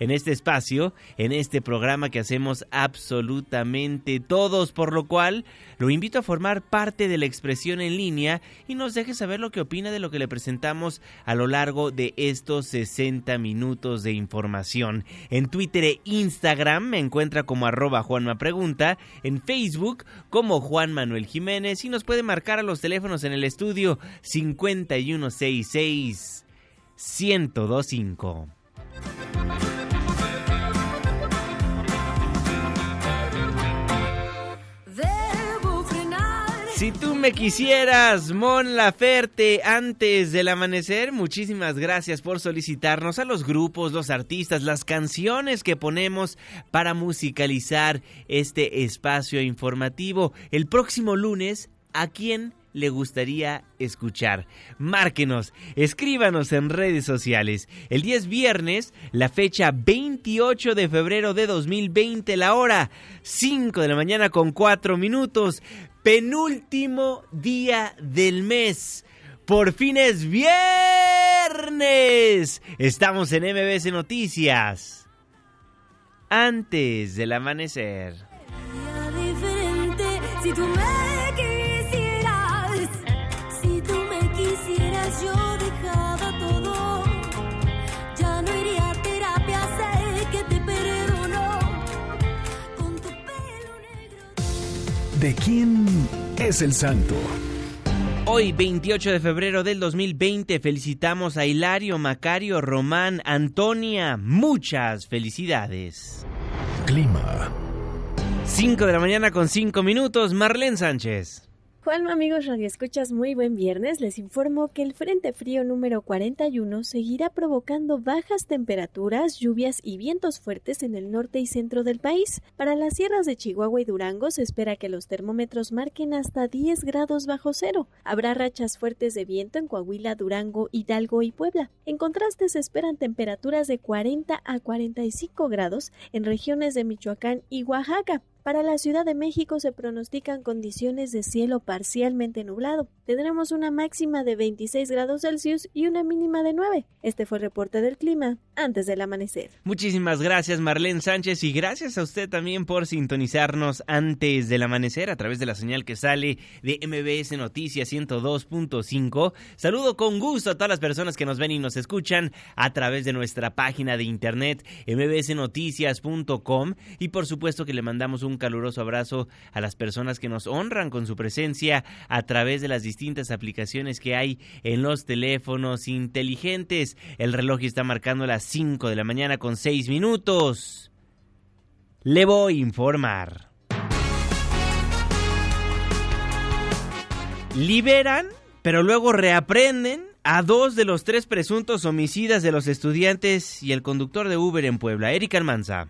en este espacio, en este programa que hacemos absolutamente todos, por lo cual lo invito a formar parte de la expresión en línea y nos deje saber lo que opina de lo que le presentamos a lo largo de estos 60 minutos de información. En Twitter e Instagram me encuentra como arroba Juanma en Facebook como Juan Manuel Jiménez y nos puede marcar a los teléfonos en el estudio 5166 1025. Si tú me quisieras, Mon Laferte, antes del amanecer, muchísimas gracias por solicitarnos a los grupos, los artistas, las canciones que ponemos para musicalizar este espacio informativo. El próximo lunes, ¿a quién le gustaría escuchar? Márquenos, escríbanos en redes sociales. El 10 viernes, la fecha 28 de febrero de 2020, la hora 5 de la mañana con 4 minutos penúltimo día del mes. Por fin es viernes. Estamos en MBS Noticias. Antes del amanecer. ¿De quién es el santo. Hoy, 28 de febrero del 2020, felicitamos a Hilario, Macario, Román, Antonia. Muchas felicidades. Clima. 5 de la mañana con 5 minutos, Marlene Sánchez. Juan, amigos radioescuchas, muy buen viernes. Les informo que el Frente Frío número 41 seguirá provocando bajas temperaturas, lluvias y vientos fuertes en el norte y centro del país. Para las sierras de Chihuahua y Durango se espera que los termómetros marquen hasta 10 grados bajo cero. Habrá rachas fuertes de viento en Coahuila, Durango, Hidalgo y Puebla. En contraste se esperan temperaturas de 40 a 45 grados en regiones de Michoacán y Oaxaca. Para la Ciudad de México se pronostican condiciones de cielo parcialmente nublado. Tendremos una máxima de 26 grados Celsius y una mínima de 9. Este fue el reporte del clima antes del amanecer. Muchísimas gracias Marlene Sánchez y gracias a usted también por sintonizarnos antes del amanecer a través de la señal que sale de MBS Noticias 102.5. Saludo con gusto a todas las personas que nos ven y nos escuchan a través de nuestra página de internet mbsnoticias.com y por supuesto que le mandamos un caluroso abrazo a las personas que nos honran con su presencia a través de las distintas aplicaciones que hay en los teléfonos inteligentes. El reloj está marcando las 5 de la mañana con 6 minutos. Le voy a informar. Liberan, pero luego reaprenden a dos de los tres presuntos homicidas de los estudiantes y el conductor de Uber en Puebla, Eric Almanza.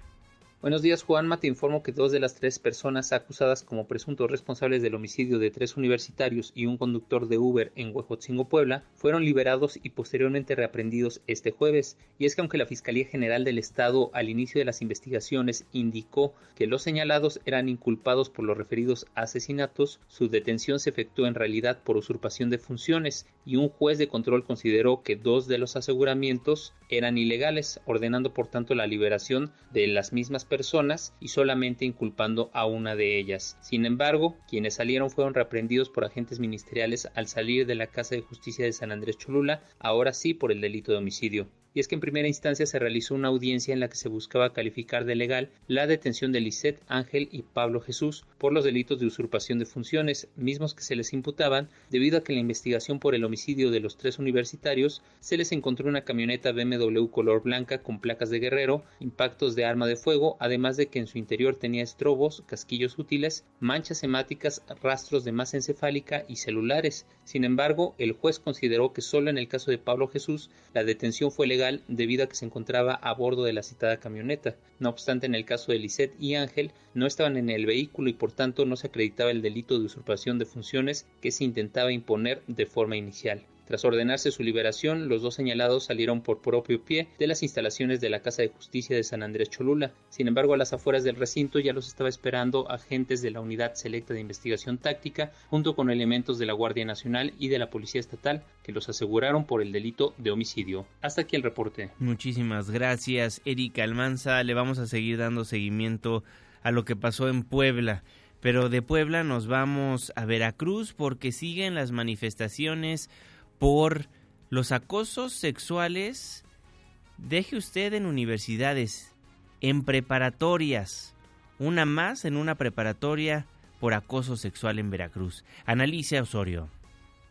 Buenos días, Juanma. Te informo que dos de las tres personas acusadas como presuntos responsables del homicidio de tres universitarios y un conductor de Uber en Huejotzingo, Puebla, fueron liberados y posteriormente reaprendidos este jueves. Y es que aunque la Fiscalía General del Estado al inicio de las investigaciones indicó que los señalados eran inculpados por los referidos asesinatos, su detención se efectuó en realidad por usurpación de funciones y un juez de control consideró que dos de los aseguramientos eran ilegales, ordenando por tanto la liberación de las mismas personas y solamente inculpando a una de ellas. Sin embargo, quienes salieron fueron reprendidos por agentes ministeriales al salir de la Casa de Justicia de San Andrés Cholula, ahora sí por el delito de homicidio y es que en primera instancia se realizó una audiencia en la que se buscaba calificar de legal la detención de Lisette, Ángel y Pablo Jesús por los delitos de usurpación de funciones, mismos que se les imputaban debido a que en la investigación por el homicidio de los tres universitarios se les encontró una camioneta BMW color blanca con placas de guerrero, impactos de arma de fuego, además de que en su interior tenía estrobos, casquillos útiles, manchas hemáticas, rastros de masa encefálica y celulares. Sin embargo, el juez consideró que solo en el caso de Pablo Jesús la detención fue legal debido a que se encontraba a bordo de la citada camioneta. No obstante, en el caso de Lisette y Ángel no estaban en el vehículo y por tanto no se acreditaba el delito de usurpación de funciones que se intentaba imponer de forma inicial. Tras ordenarse su liberación, los dos señalados salieron por propio pie de las instalaciones de la Casa de Justicia de San Andrés Cholula. Sin embargo, a las afueras del recinto ya los estaba esperando agentes de la Unidad Selecta de Investigación Táctica, junto con elementos de la Guardia Nacional y de la Policía Estatal, que los aseguraron por el delito de homicidio. Hasta aquí el reporte. Muchísimas gracias, Erika Almanza. Le vamos a seguir dando seguimiento a lo que pasó en Puebla. Pero de Puebla nos vamos a Veracruz porque siguen las manifestaciones por los acosos sexuales, deje usted en universidades, en preparatorias, una más en una preparatoria por acoso sexual en Veracruz. Analice Osorio.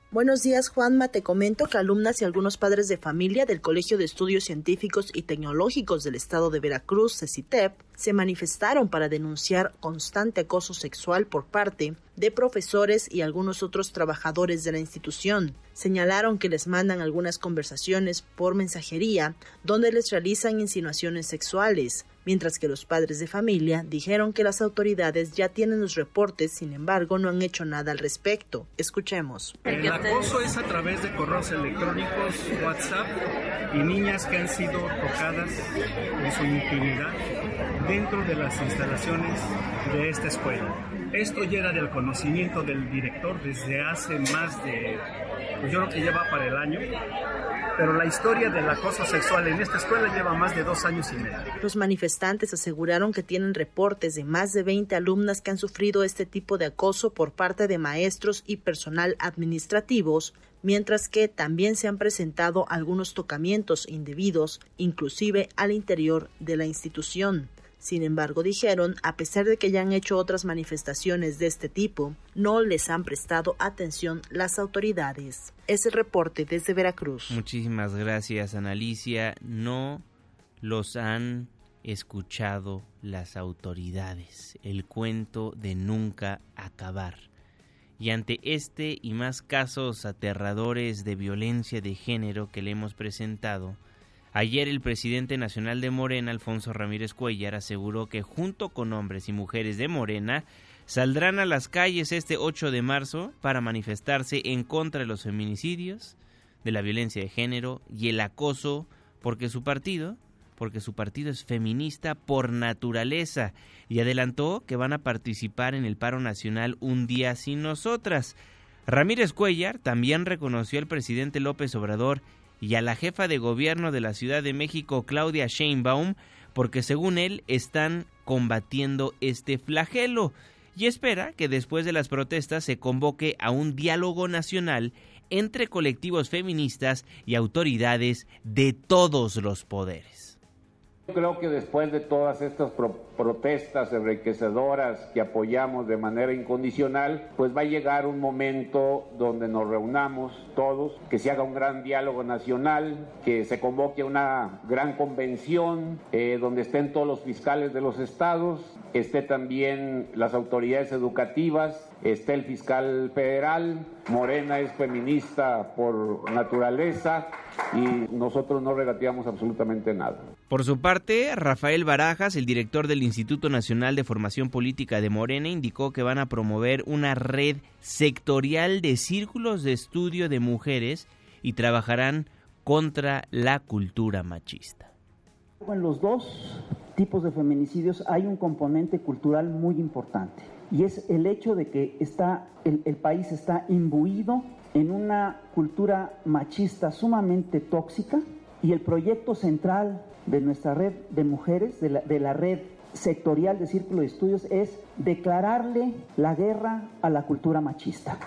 Buenos días, Juanma. Te comento que alumnas y algunos padres de familia del Colegio de Estudios Científicos y Tecnológicos del Estado de Veracruz, CECITEP, se manifestaron para denunciar constante acoso sexual por parte de profesores y algunos otros trabajadores de la institución. Señalaron que les mandan algunas conversaciones por mensajería donde les realizan insinuaciones sexuales, mientras que los padres de familia dijeron que las autoridades ya tienen los reportes, sin embargo no han hecho nada al respecto. Escuchemos. El acoso es a través de correos electrónicos, WhatsApp y niñas que han sido tocadas en su intimidad dentro de las instalaciones de esta escuela. Esto llega del conocimiento del director desde hace más de, pues yo creo que lleva para el año, pero la historia del acoso sexual en esta escuela lleva más de dos años y medio. Los manifestantes aseguraron que tienen reportes de más de 20 alumnas que han sufrido este tipo de acoso por parte de maestros y personal administrativos, mientras que también se han presentado algunos tocamientos indebidos, inclusive al interior de la institución. Sin embargo, dijeron, a pesar de que ya han hecho otras manifestaciones de este tipo, no les han prestado atención las autoridades. Es el reporte desde Veracruz. Muchísimas gracias, Analicia. No los han escuchado las autoridades. El cuento de nunca acabar. Y ante este y más casos aterradores de violencia de género que le hemos presentado, Ayer el presidente nacional de Morena, Alfonso Ramírez Cuellar, aseguró que junto con hombres y mujeres de Morena saldrán a las calles este 8 de marzo para manifestarse en contra de los feminicidios, de la violencia de género y el acoso, porque su partido, porque su partido es feminista por naturaleza y adelantó que van a participar en el paro nacional un día sin nosotras. Ramírez Cuellar también reconoció al presidente López Obrador y a la jefa de gobierno de la Ciudad de México, Claudia Sheinbaum, porque según él están combatiendo este flagelo y espera que después de las protestas se convoque a un diálogo nacional entre colectivos feministas y autoridades de todos los poderes. Creo que después de todas estas protestas enriquecedoras que apoyamos de manera incondicional, pues va a llegar un momento donde nos reunamos todos, que se haga un gran diálogo nacional, que se convoque una gran convención eh, donde estén todos los fiscales de los estados, esté también las autoridades educativas, esté el fiscal federal, Morena es feminista por naturaleza y nosotros no regateamos absolutamente nada. Por su parte, Rafael Barajas, el director del Instituto Nacional de Formación Política de Morena, indicó que van a promover una red sectorial de círculos de estudio de mujeres y trabajarán contra la cultura machista. En los dos tipos de feminicidios hay un componente cultural muy importante y es el hecho de que está, el, el país está imbuido en una cultura machista sumamente tóxica y el proyecto central de nuestra red de mujeres, de la, red sectorial de Círculo de Estudios es declararle la guerra a la cultura machista.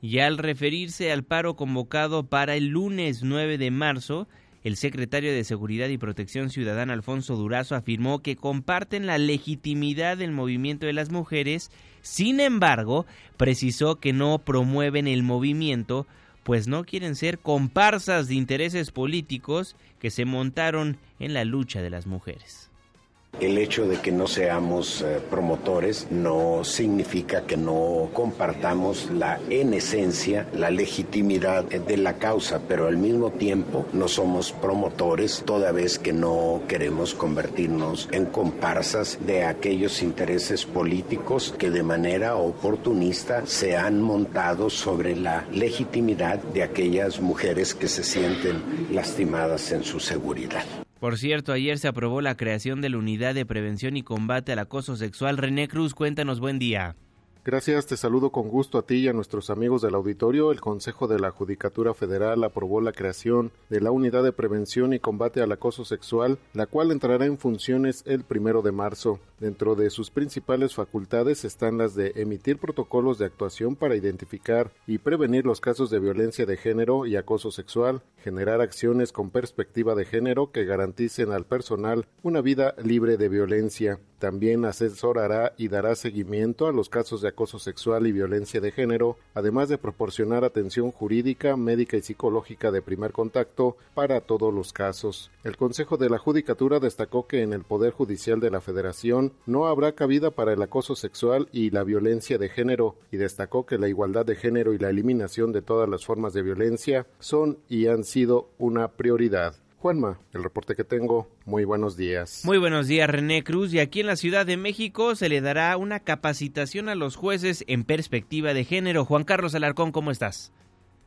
Y al referirse al paro convocado para el lunes 9 de marzo, el secretario de Seguridad y Protección Ciudadana Alfonso Durazo afirmó que comparten la legitimidad del movimiento de las mujeres, sin embargo, precisó que no promueven el movimiento, pues no quieren ser comparsas de intereses políticos que se montaron en la lucha de las mujeres. El hecho de que no seamos eh, promotores no significa que no compartamos la, en esencia, la legitimidad de la causa, pero al mismo tiempo no somos promotores toda vez que no queremos convertirnos en comparsas de aquellos intereses políticos que de manera oportunista se han montado sobre la legitimidad de aquellas mujeres que se sienten lastimadas en su seguridad. Por cierto, ayer se aprobó la creación de la Unidad de Prevención y Combate al Acoso Sexual. René Cruz, cuéntanos, buen día. Gracias, te saludo con gusto a ti y a nuestros amigos del auditorio. El Consejo de la Judicatura Federal aprobó la creación de la Unidad de Prevención y Combate al Acoso Sexual, la cual entrará en funciones el primero de marzo. Dentro de sus principales facultades están las de emitir protocolos de actuación para identificar y prevenir los casos de violencia de género y acoso sexual, generar acciones con perspectiva de género que garanticen al personal una vida libre de violencia. También asesorará y dará seguimiento a los casos de acoso sexual y violencia de género, además de proporcionar atención jurídica, médica y psicológica de primer contacto para todos los casos. El Consejo de la Judicatura destacó que en el Poder Judicial de la Federación no habrá cabida para el acoso sexual y la violencia de género y destacó que la igualdad de género y la eliminación de todas las formas de violencia son y han sido una prioridad. Juanma, el reporte que tengo. Muy buenos días. Muy buenos días, René Cruz. Y aquí en la Ciudad de México se le dará una capacitación a los jueces en perspectiva de género. Juan Carlos Alarcón, ¿cómo estás?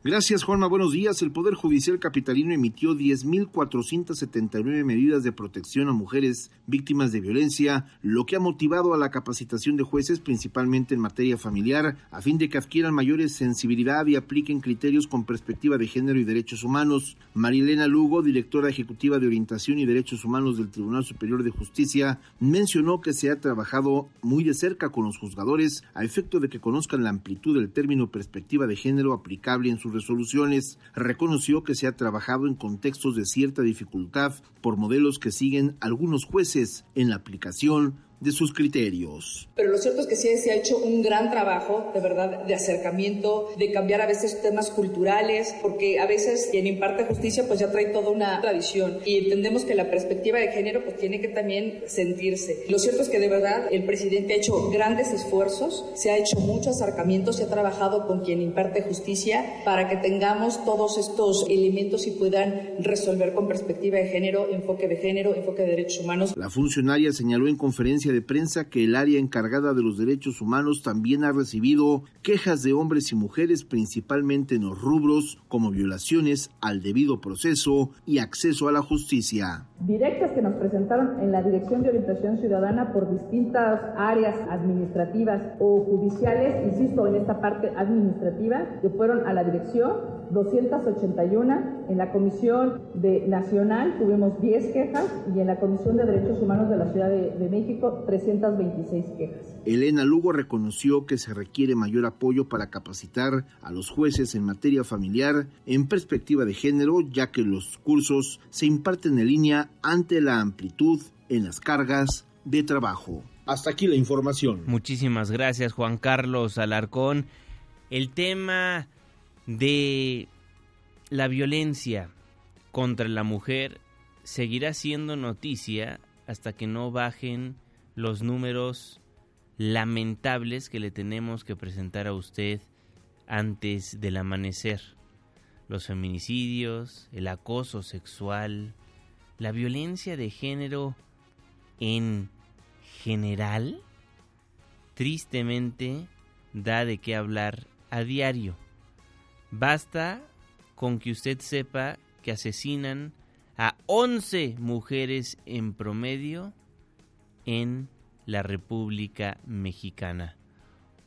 Gracias, Juanma. Buenos días. El Poder Judicial Capitalino emitió 10.479 medidas de protección a mujeres víctimas de violencia, lo que ha motivado a la capacitación de jueces, principalmente en materia familiar, a fin de que adquieran mayores sensibilidad y apliquen criterios con perspectiva de género y derechos humanos. Marilena Lugo, directora ejecutiva de Orientación y Derechos Humanos del Tribunal Superior de Justicia, mencionó que se ha trabajado muy de cerca con los juzgadores a efecto de que conozcan la amplitud del término perspectiva de género aplicable en sus resoluciones, reconoció que se ha trabajado en contextos de cierta dificultad por modelos que siguen algunos jueces en la aplicación de sus criterios. Pero lo cierto es que sí se ha hecho un gran trabajo, de verdad, de acercamiento, de cambiar a veces temas culturales, porque a veces quien imparte justicia pues ya trae toda una tradición y entendemos que la perspectiva de género pues tiene que también sentirse. Lo cierto es que de verdad el presidente ha hecho grandes esfuerzos, se ha hecho mucho acercamiento, se ha trabajado con quien imparte justicia para que tengamos todos estos elementos y puedan resolver con perspectiva de género, enfoque de género, enfoque de derechos humanos. La funcionaria señaló en conferencia de prensa que el área encargada de los derechos humanos también ha recibido quejas de hombres y mujeres principalmente en los rubros como violaciones al debido proceso y acceso a la justicia. Directas que nos presentaron en la Dirección de Orientación Ciudadana por distintas áreas administrativas o judiciales, insisto, en esta parte administrativa, que fueron a la dirección, 281, en la Comisión de Nacional tuvimos 10 quejas y en la Comisión de Derechos Humanos de la Ciudad de, de México 326 quejas. Elena Lugo reconoció que se requiere mayor apoyo para capacitar a los jueces en materia familiar en perspectiva de género, ya que los cursos se imparten en línea ante la amplitud en las cargas de trabajo. Hasta aquí la información. Muchísimas gracias Juan Carlos Alarcón. El tema de la violencia contra la mujer seguirá siendo noticia hasta que no bajen los números lamentables que le tenemos que presentar a usted antes del amanecer. Los feminicidios, el acoso sexual, la violencia de género en general, tristemente da de qué hablar a diario. Basta con que usted sepa que asesinan a 11 mujeres en promedio en la República Mexicana.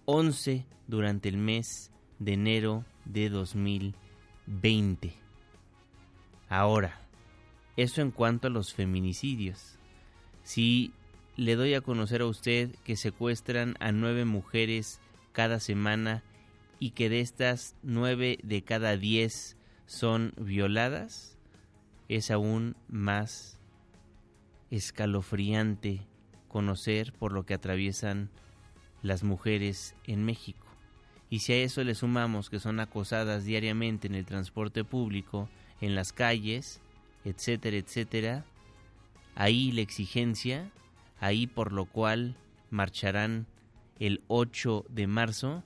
11 durante el mes de enero de 2020. Ahora, eso en cuanto a los feminicidios. Si le doy a conocer a usted que secuestran a nueve mujeres cada semana y que de estas nueve de cada diez son violadas, es aún más escalofriante conocer por lo que atraviesan las mujeres en México. Y si a eso le sumamos que son acosadas diariamente en el transporte público, en las calles, etcétera, etcétera, ahí la exigencia, ahí por lo cual marcharán el 8 de marzo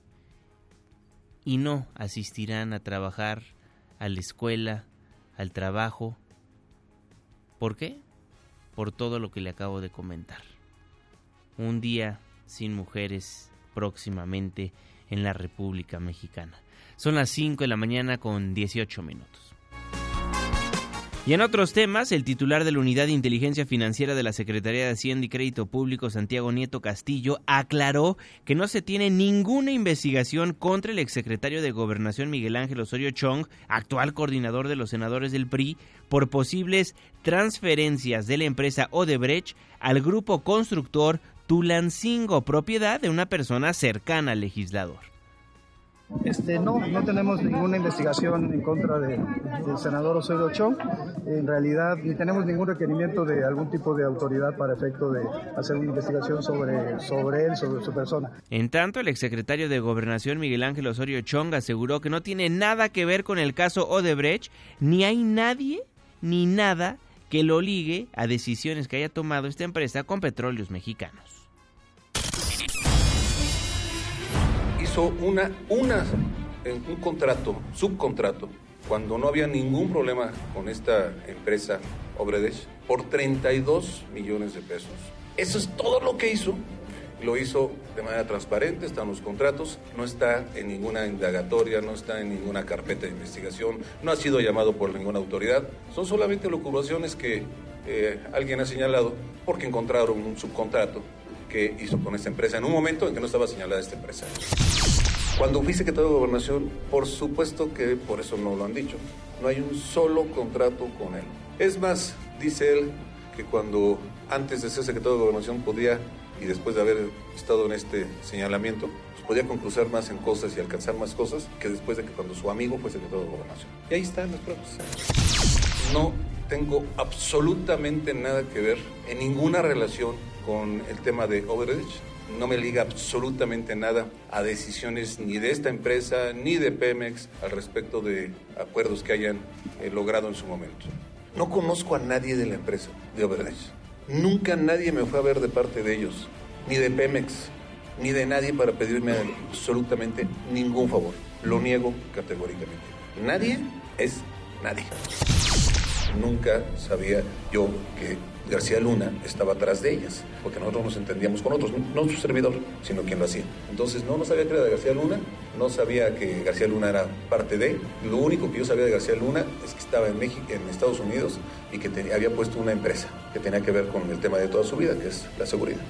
y no asistirán a trabajar a la escuela, al trabajo. ¿Por qué? Por todo lo que le acabo de comentar. Un día sin mujeres próximamente en la República Mexicana. Son las 5 de la mañana con 18 minutos. Y en otros temas, el titular de la Unidad de Inteligencia Financiera de la Secretaría de Hacienda y Crédito Público, Santiago Nieto Castillo, aclaró que no se tiene ninguna investigación contra el exsecretario de Gobernación Miguel Ángel Osorio Chong, actual coordinador de los senadores del PRI, por posibles transferencias de la empresa Odebrecht al grupo constructor Tulancingo, propiedad de una persona cercana al legislador. Este, no, no tenemos ninguna investigación en contra del senador Osorio Chong. En realidad, ni tenemos ningún requerimiento de algún tipo de autoridad para efecto de hacer una investigación sobre, sobre él, sobre su persona. En tanto, el exsecretario de Gobernación Miguel Ángel Osorio Chong aseguró que no tiene nada que ver con el caso Odebrecht, ni hay nadie ni nada que lo ligue a decisiones que haya tomado esta empresa con petróleos mexicanos. Hizo una, una, un contrato, subcontrato, cuando no había ningún problema con esta empresa Obredes, por 32 millones de pesos. Eso es todo lo que hizo. Lo hizo de manera transparente, están los contratos, no está en ninguna indagatoria, no está en ninguna carpeta de investigación, no ha sido llamado por ninguna autoridad. Son solamente locubraciones que eh, alguien ha señalado porque encontraron un subcontrato que hizo con esta empresa en un momento en que no estaba señalada esta empresa. Cuando fui secretario de Gobernación, por supuesto que por eso no lo han dicho. No hay un solo contrato con él. Es más, dice él que cuando antes de ser secretario de Gobernación podía, y después de haber estado en este señalamiento, pues podía conclusar más en cosas y alcanzar más cosas que después de que cuando su amigo fue secretario de Gobernación. Y ahí están las pruebas. No tengo absolutamente nada que ver en ninguna relación con el tema de Overreach. No me liga absolutamente nada a decisiones ni de esta empresa ni de Pemex al respecto de acuerdos que hayan eh, logrado en su momento. No conozco a nadie de la empresa de Overreach. Nunca nadie me fue a ver de parte de ellos, ni de Pemex, ni de nadie para pedirme absolutamente ningún favor. Lo niego categóricamente. Nadie es nadie. Nunca sabía yo que García Luna estaba atrás de ellas, porque nosotros nos entendíamos con otros, no su servidor, sino quien lo hacía. Entonces no, no sabía que era de García Luna, no sabía que García Luna era parte de, lo único que yo sabía de García Luna es que estaba en México, en Estados Unidos y que había puesto una empresa que tenía que ver con el tema de toda su vida, que es la seguridad.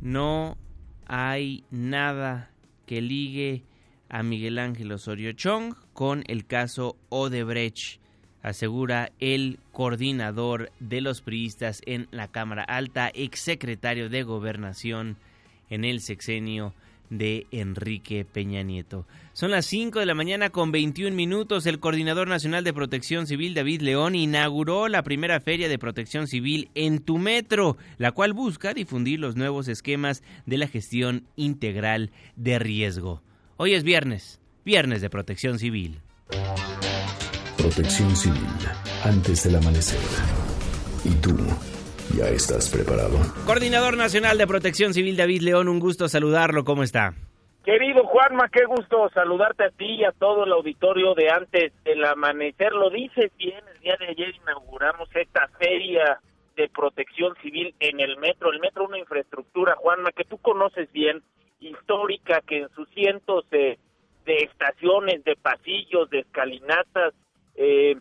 No hay nada que ligue a Miguel Ángel Osorio Chong con el caso Odebrecht, asegura el coordinador de los priistas en la Cámara Alta, exsecretario de Gobernación en el sexenio de Enrique Peña Nieto. Son las 5 de la mañana con 21 minutos. El Coordinador Nacional de Protección Civil, David León, inauguró la primera feria de protección civil en tu metro, la cual busca difundir los nuevos esquemas de la gestión integral de riesgo. Hoy es viernes, viernes de protección civil. Protección civil, antes del amanecer. ¿Y tú? ¿Ya estás preparado? Coordinador Nacional de Protección Civil, David León, un gusto saludarlo. ¿Cómo está? Querido Juanma, qué gusto saludarte a ti y a todo el auditorio de antes del amanecer. Lo dices bien, el día de ayer inauguramos esta feria de protección civil en el metro. El metro, una infraestructura, Juanma, que tú conoces bien, histórica que en sus cientos de, estaciones, de pasillos, de escalinatas, eh,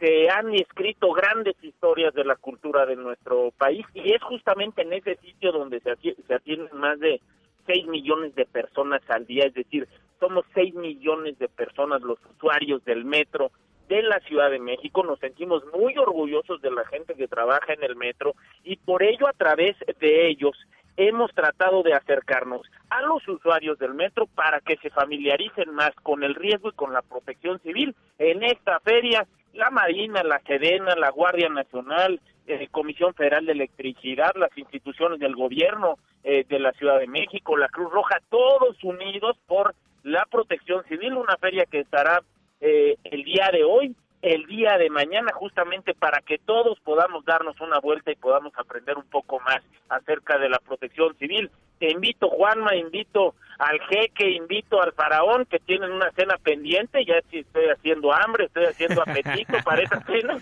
se han escrito grandes historias de la cultura de nuestro país y es justamente en ese sitio donde se, se atienden más de 6 millones de personas al día, es decir, somos 6 millones de personas los usuarios del metro de la Ciudad de México. Nos sentimos muy orgullosos de la gente que trabaja en el metro y por ello a través de ellos hemos tratado de acercarnos a los usuarios del metro para que se familiaricen más con el riesgo y con la protección civil. En esta feria, la Marina, la Sedena, la Guardia Nacional, eh, Comisión Federal de Electricidad, las instituciones del gobierno eh, de la Ciudad de México, la Cruz Roja, todos unidos por la protección civil, una feria que estará eh, el día de hoy, el día de mañana, justamente para que todos podamos darnos una vuelta y podamos aprender un poco más acerca de la protección civil. Te invito, Juanma, invito al jeque, invito al faraón que tienen una cena pendiente, ya estoy haciendo hambre, estoy haciendo apetito para esa cena,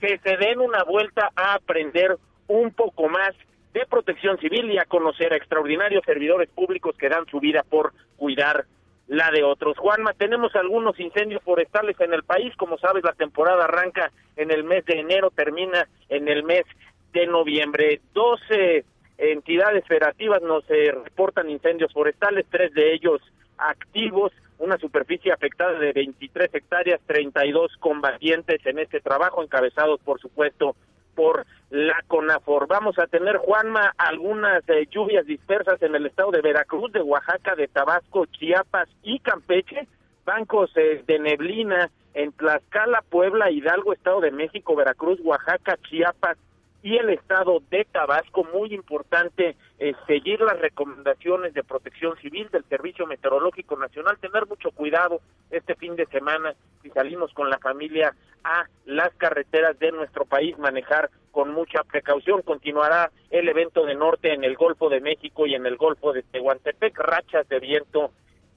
que se den una vuelta a aprender un poco más de protección civil y a conocer a extraordinarios servidores públicos que dan su vida por cuidar la de otros. Juanma, tenemos algunos incendios forestales en el país, como sabes, la temporada arranca en el mes de enero, termina en el mes de noviembre. Doce entidades federativas nos eh, reportan incendios forestales, tres de ellos activos, una superficie afectada de 23 hectáreas, 32 combatientes en este trabajo, encabezados por supuesto por la CONAFOR. Vamos a tener, Juanma, algunas eh, lluvias dispersas en el estado de Veracruz, de Oaxaca, de Tabasco, Chiapas y Campeche, bancos eh, de neblina en Tlaxcala, Puebla, Hidalgo, Estado de México, Veracruz, Oaxaca, Chiapas y el estado de Tabasco. Muy importante eh, seguir las recomendaciones de protección civil del Servicio Meteorológico Nacional, tener mucho cuidado este fin de semana si salimos con la familia a las carreteras de nuestro país, manejar con mucha precaución. Continuará el evento de norte en el Golfo de México y en el Golfo de Tehuantepec, rachas de viento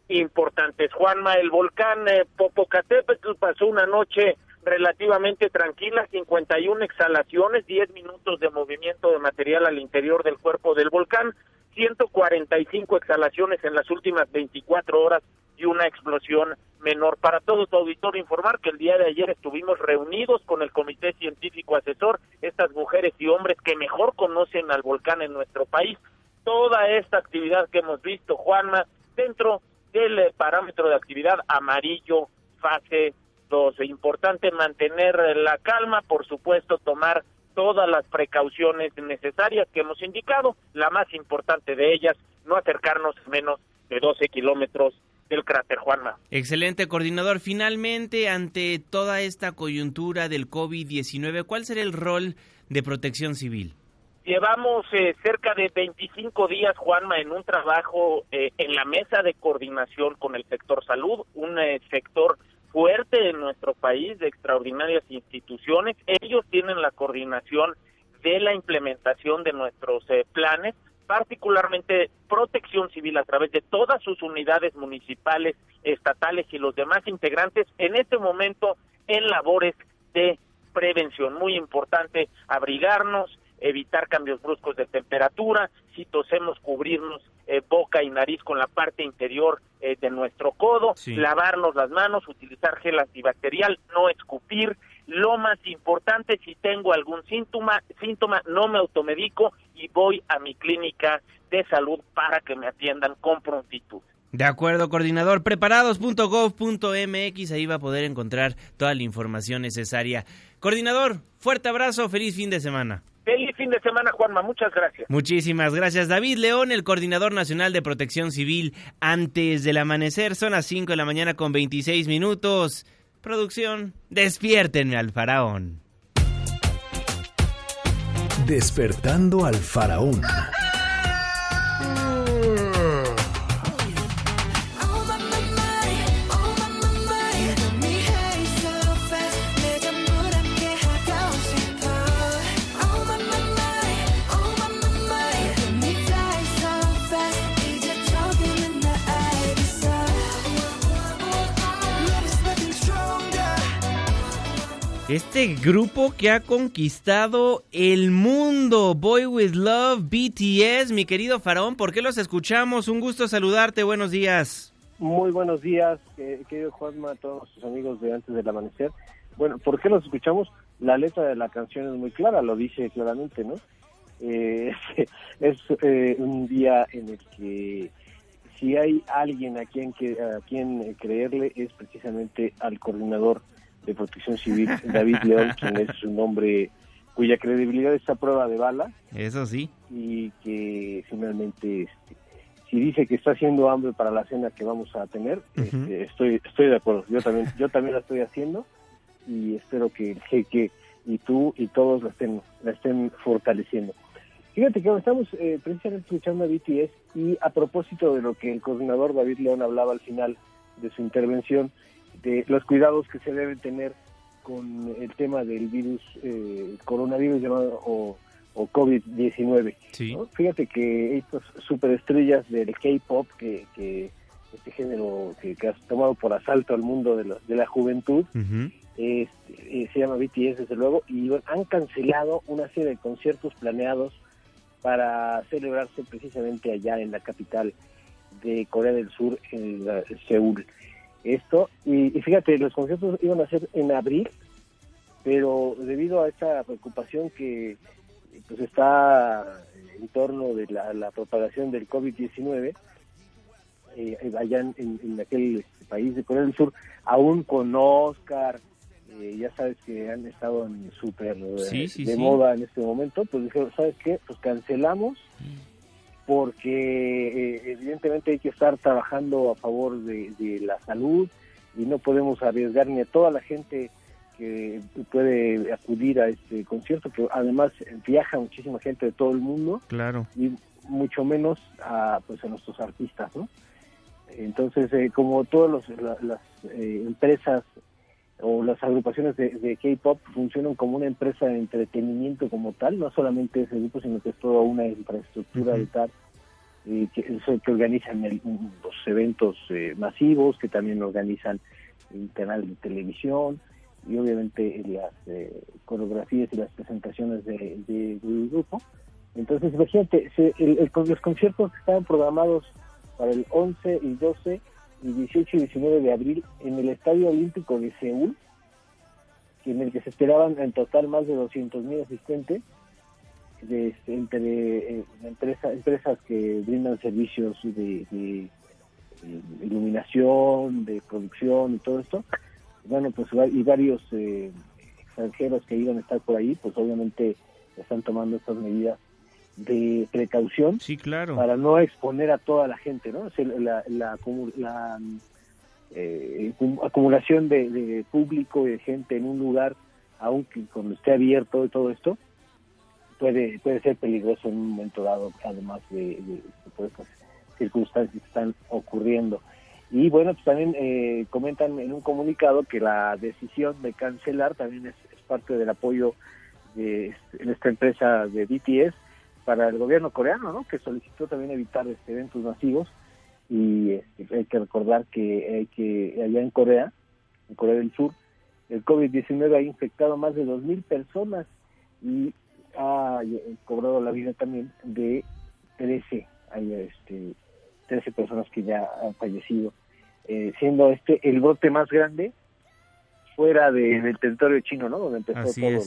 importantes. Juanma, el volcán eh, Popocatépetl pasó una noche relativamente tranquila, 51 exhalaciones, 10 minutos de movimiento de material al interior del cuerpo del volcán, 145 exhalaciones en las últimas 24 horas y una explosión menor. Para todo tu auditorio informar que el día de ayer estuvimos reunidos con el Comité Científico Asesor, estas mujeres y hombres que mejor conocen al volcán en nuestro país. Toda esta actividad que hemos visto, Juanma, dentro del eh, parámetro de actividad amarillo, fase es Importante mantener la calma, por supuesto, tomar todas las precauciones necesarias que hemos indicado. La más importante de ellas, no acercarnos menos de 12 kilómetros del cráter Juanma. Excelente, coordinador. Finalmente, ante toda esta coyuntura del COVID-19, ¿cuál será el rol de protección civil? Llevamos eh, cerca de 25 días, Juanma, en un trabajo eh, en la mesa de coordinación con el sector salud, un eh, sector fuerte en nuestro país, de extraordinarias instituciones. Ellos tienen la coordinación de la implementación de nuestros eh, planes, particularmente protección civil a través de todas sus unidades municipales, estatales y los demás integrantes en este momento en labores de prevención. Muy importante abrigarnos, evitar cambios bruscos de temperatura, si tosemos cubrirnos eh, boca y nariz con la parte interior eh, de nuestro codo, lavarnos las manos, utilizar gel antibacterial, no escupir. Lo más importante, si tengo algún síntoma, síntoma, no me automedico y voy a mi clínica de salud para que me atiendan con prontitud. De acuerdo, coordinador. Preparados.gov.mx, ahí va a poder encontrar toda la información necesaria. Coordinador, fuerte abrazo, feliz fin de semana. Feliz fin de semana, Juanma. Muchas gracias. Muchísimas gracias. David León, el coordinador nacional de protección civil. Antes del amanecer, son las 5 de la mañana con 26 minutos. Producción, despiértenme al faraón. Despertando al faraón. Este grupo que ha conquistado el mundo, Boy With Love, BTS, mi querido Faraón, ¿por qué los escuchamos? Un gusto saludarte, buenos días. Muy buenos días, querido Juanma, a todos sus amigos de Antes del Amanecer. Bueno, ¿por qué los escuchamos? La letra de la canción es muy clara, lo dice claramente, ¿no? Eh, es eh, un día en el que si hay alguien a quien, a quien creerle es precisamente al coordinador de Protección Civil, David León, quien es un hombre cuya credibilidad está a prueba de bala. Eso sí. Y que finalmente, este, si dice que está haciendo hambre para la cena que vamos a tener, este, estoy estoy de acuerdo. Yo también yo también la estoy haciendo y espero que el jeque y tú y todos la estén la estén fortaleciendo. Fíjate que estamos eh, precisamente escuchando a BTS y a propósito de lo que el coordinador David León hablaba al final de su intervención, de los cuidados que se deben tener con el tema del virus, eh, coronavirus llamado o, COVID-19. Fíjate que estas superestrellas del K-pop, que, que, este género que, que, has tomado por asalto al mundo de la, de la juventud, este, eh, se llama BTS desde luego, y han cancelado una serie de conciertos planeados para celebrarse precisamente allá en la capital de Corea del Sur, en Seúl esto. Y, fíjate, los conciertos iban a ser en abril, pero debido a esta preocupación que pues está en torno de la, propagación del COVID-19, eh, allá en, aquel país de Corea del Sur, aún con Oscar, eh, ya sabes que han estado en súper de moda en este momento, pues dijeron, ¿sabes qué? Pues cancelamos porque eh, evidentemente hay que estar trabajando a favor de, la salud y no podemos arriesgar ni a toda la gente que puede acudir a este concierto, que además viaja muchísima gente de todo el mundo. Claro. Y mucho menos a, pues, a nuestros artistas, ¿no? Entonces, eh, como todas las eh, empresas o las agrupaciones de, K-pop funcionan como una empresa de entretenimiento como tal, no solamente ese grupo, sino que es toda una infraestructura de tal que, que organizan los eventos eh, masivos, que también organizan el canal de televisión y obviamente las eh, coreografías y las presentaciones del de, grupo. Entonces, imagínate, los conciertos que estaban programados para el 11 y 12 y 18 y 19 de abril en el Estadio Olímpico de Seúl, en el que se esperaban en total más de 200.000 asistentes, de, este, entre eh, empresas que brindan servicios de, de, iluminación, de producción y todo esto. Bueno, pues y varios eh, extranjeros que iban a estar por ahí, pues obviamente están tomando estas medidas de precaución sí, claro. para no exponer a toda la gente, ¿no? la, la, la eh, acumulación de, de, público y de gente en un lugar, aunque cuando esté abierto y todo esto, puede puede ser peligroso en un momento dado, además de, estas circunstancias que están ocurriendo. Y bueno, pues también eh, comentan en un comunicado que la decisión de cancelar también es, parte del apoyo de esta empresa de BTS para el gobierno coreano, ¿no? que solicitó también evitar este, eventos masivos y este, hay que recordar que, hay que allá en Corea, en Corea del Sur, el COVID-19 ha infectado más de 2.000 personas y ha cobrado la vida también de 13, hay, este, 13 personas que ya han fallecido, eh, siendo este el brote más grande fuera del territorio chino, ¿no? Donde empezó todo,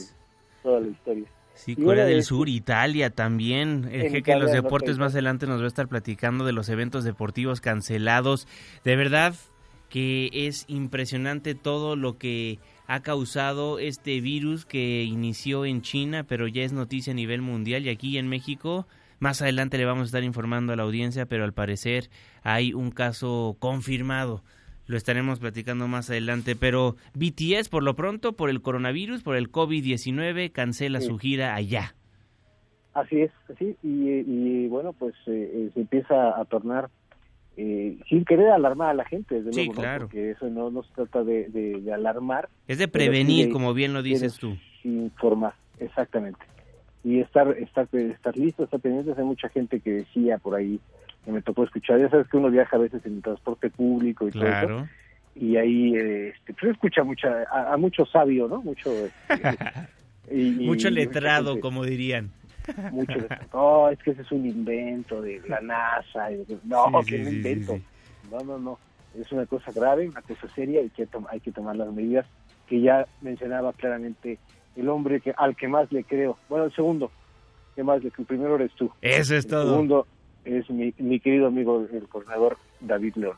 toda la historia. Sí, Corea del Sur, Italia también. El jeque de los deportes más adelante nos va a estar platicando de los eventos deportivos cancelados. De verdad que es impresionante todo lo que ha causado este virus que inició en China, pero ya es noticia a nivel mundial y aquí en México. Más adelante le vamos a estar informando a la audiencia, pero al parecer hay un caso confirmado. Lo estaremos platicando más adelante, pero BTS por lo pronto, por el coronavirus, por el COVID-19, cancela su gira allá. Así es, así, y, bueno, pues eh, eh, se empieza a tornar eh, sin querer alarmar a la gente, desde sí, luego, claro. porque eso no, nos trata de, alarmar. Es de prevenir, como bien lo dices tú. Informar, exactamente. Y estar, estar, estar listo, estar pendiente. Hay mucha gente que decía por ahí, que me tocó escuchar, ya sabes que uno viaja a veces en transporte público y todo eso. Y ahí este, pues escucha mucha, a, mucho sabio, ¿no? Mucho, este, mucho letrado, como dirían mucho no, es que ese es un invento de la NASA. no, que un invento. No, no, no. Es una cosa grave, una cosa seria y que hay que tomar las medidas que ya mencionaba claramente el hombre que al que más le creo. Bueno, el segundo, que más le El primero eres tú. Eso es todo. El segundo es mi, mi querido amigo, el coordinador David León.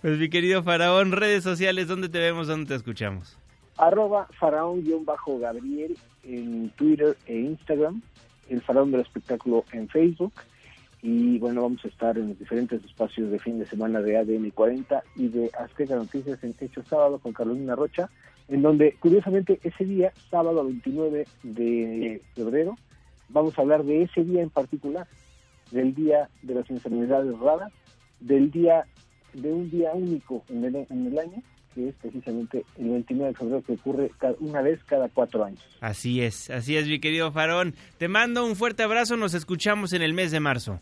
Pues mi querido Faraón, redes sociales, ¿dónde te vemos, dónde te escuchamos? arroba faraón-gabriel en Twitter e Instagram, el faraón del espectáculo en Facebook. Y bueno, vamos a estar en los diferentes espacios de fin de semana de ADN 40 y de Azteca Noticias en Hecho Sábado con Carolina Rocha, en donde curiosamente ese día, sábado 29 de febrero, vamos a hablar de ese día en particular, del día de las enfermedades raras, del día de un día único en el, en el año, que es precisamente el 29 de febrero, que ocurre una vez cada cuatro años. Así es, así es, mi querido Farón. Te mando un fuerte abrazo, nos escuchamos en el mes de marzo.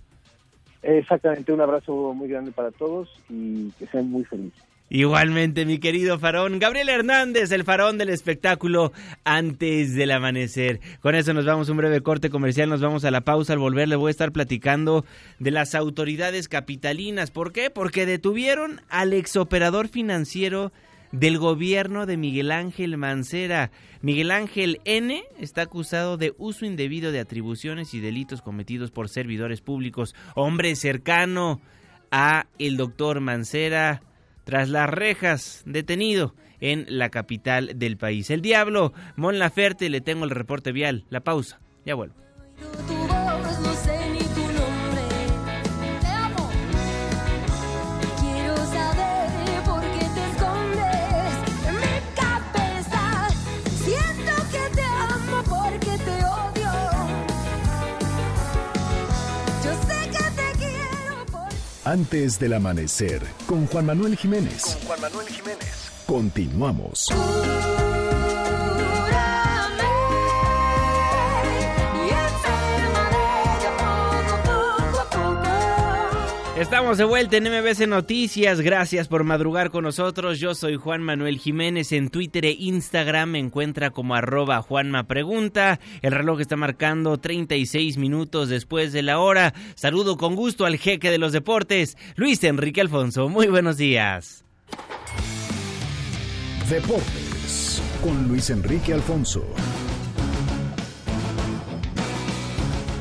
Exactamente, un abrazo muy grande para todos y que sean muy felices. Igualmente, mi querido Farón. Gabriel Hernández, el farón del espectáculo antes del amanecer. Con eso nos vamos a un breve corte comercial, nos vamos a la pausa. Al volver le voy a estar platicando de las autoridades capitalinas. ¿Por qué? Porque detuvieron al exoperador financiero del gobierno de Miguel Ángel Mancera. Miguel Ángel N está acusado de uso indebido de atribuciones y delitos cometidos por servidores públicos. Hombre cercano a el doctor Mancera tras las rejas, detenido en la capital del país. El diablo, Mon Laferte, le tengo el reporte vial. La pausa, ya vuelvo. Antes del amanecer, con Juan Manuel Jiménez. Con Juan Manuel Jiménez. Continuamos. Estamos de vuelta en MBC Noticias. Gracias por madrugar con nosotros. Yo soy Juan Manuel Jiménez. En Twitter e Instagram me encuentra como arroba Juanma Pregunta. El reloj está marcando 36 minutos después de la hora. Saludo con gusto al jeque de los deportes, Luis Enrique Alfonso. Muy buenos días. Deportes con Luis Enrique Alfonso.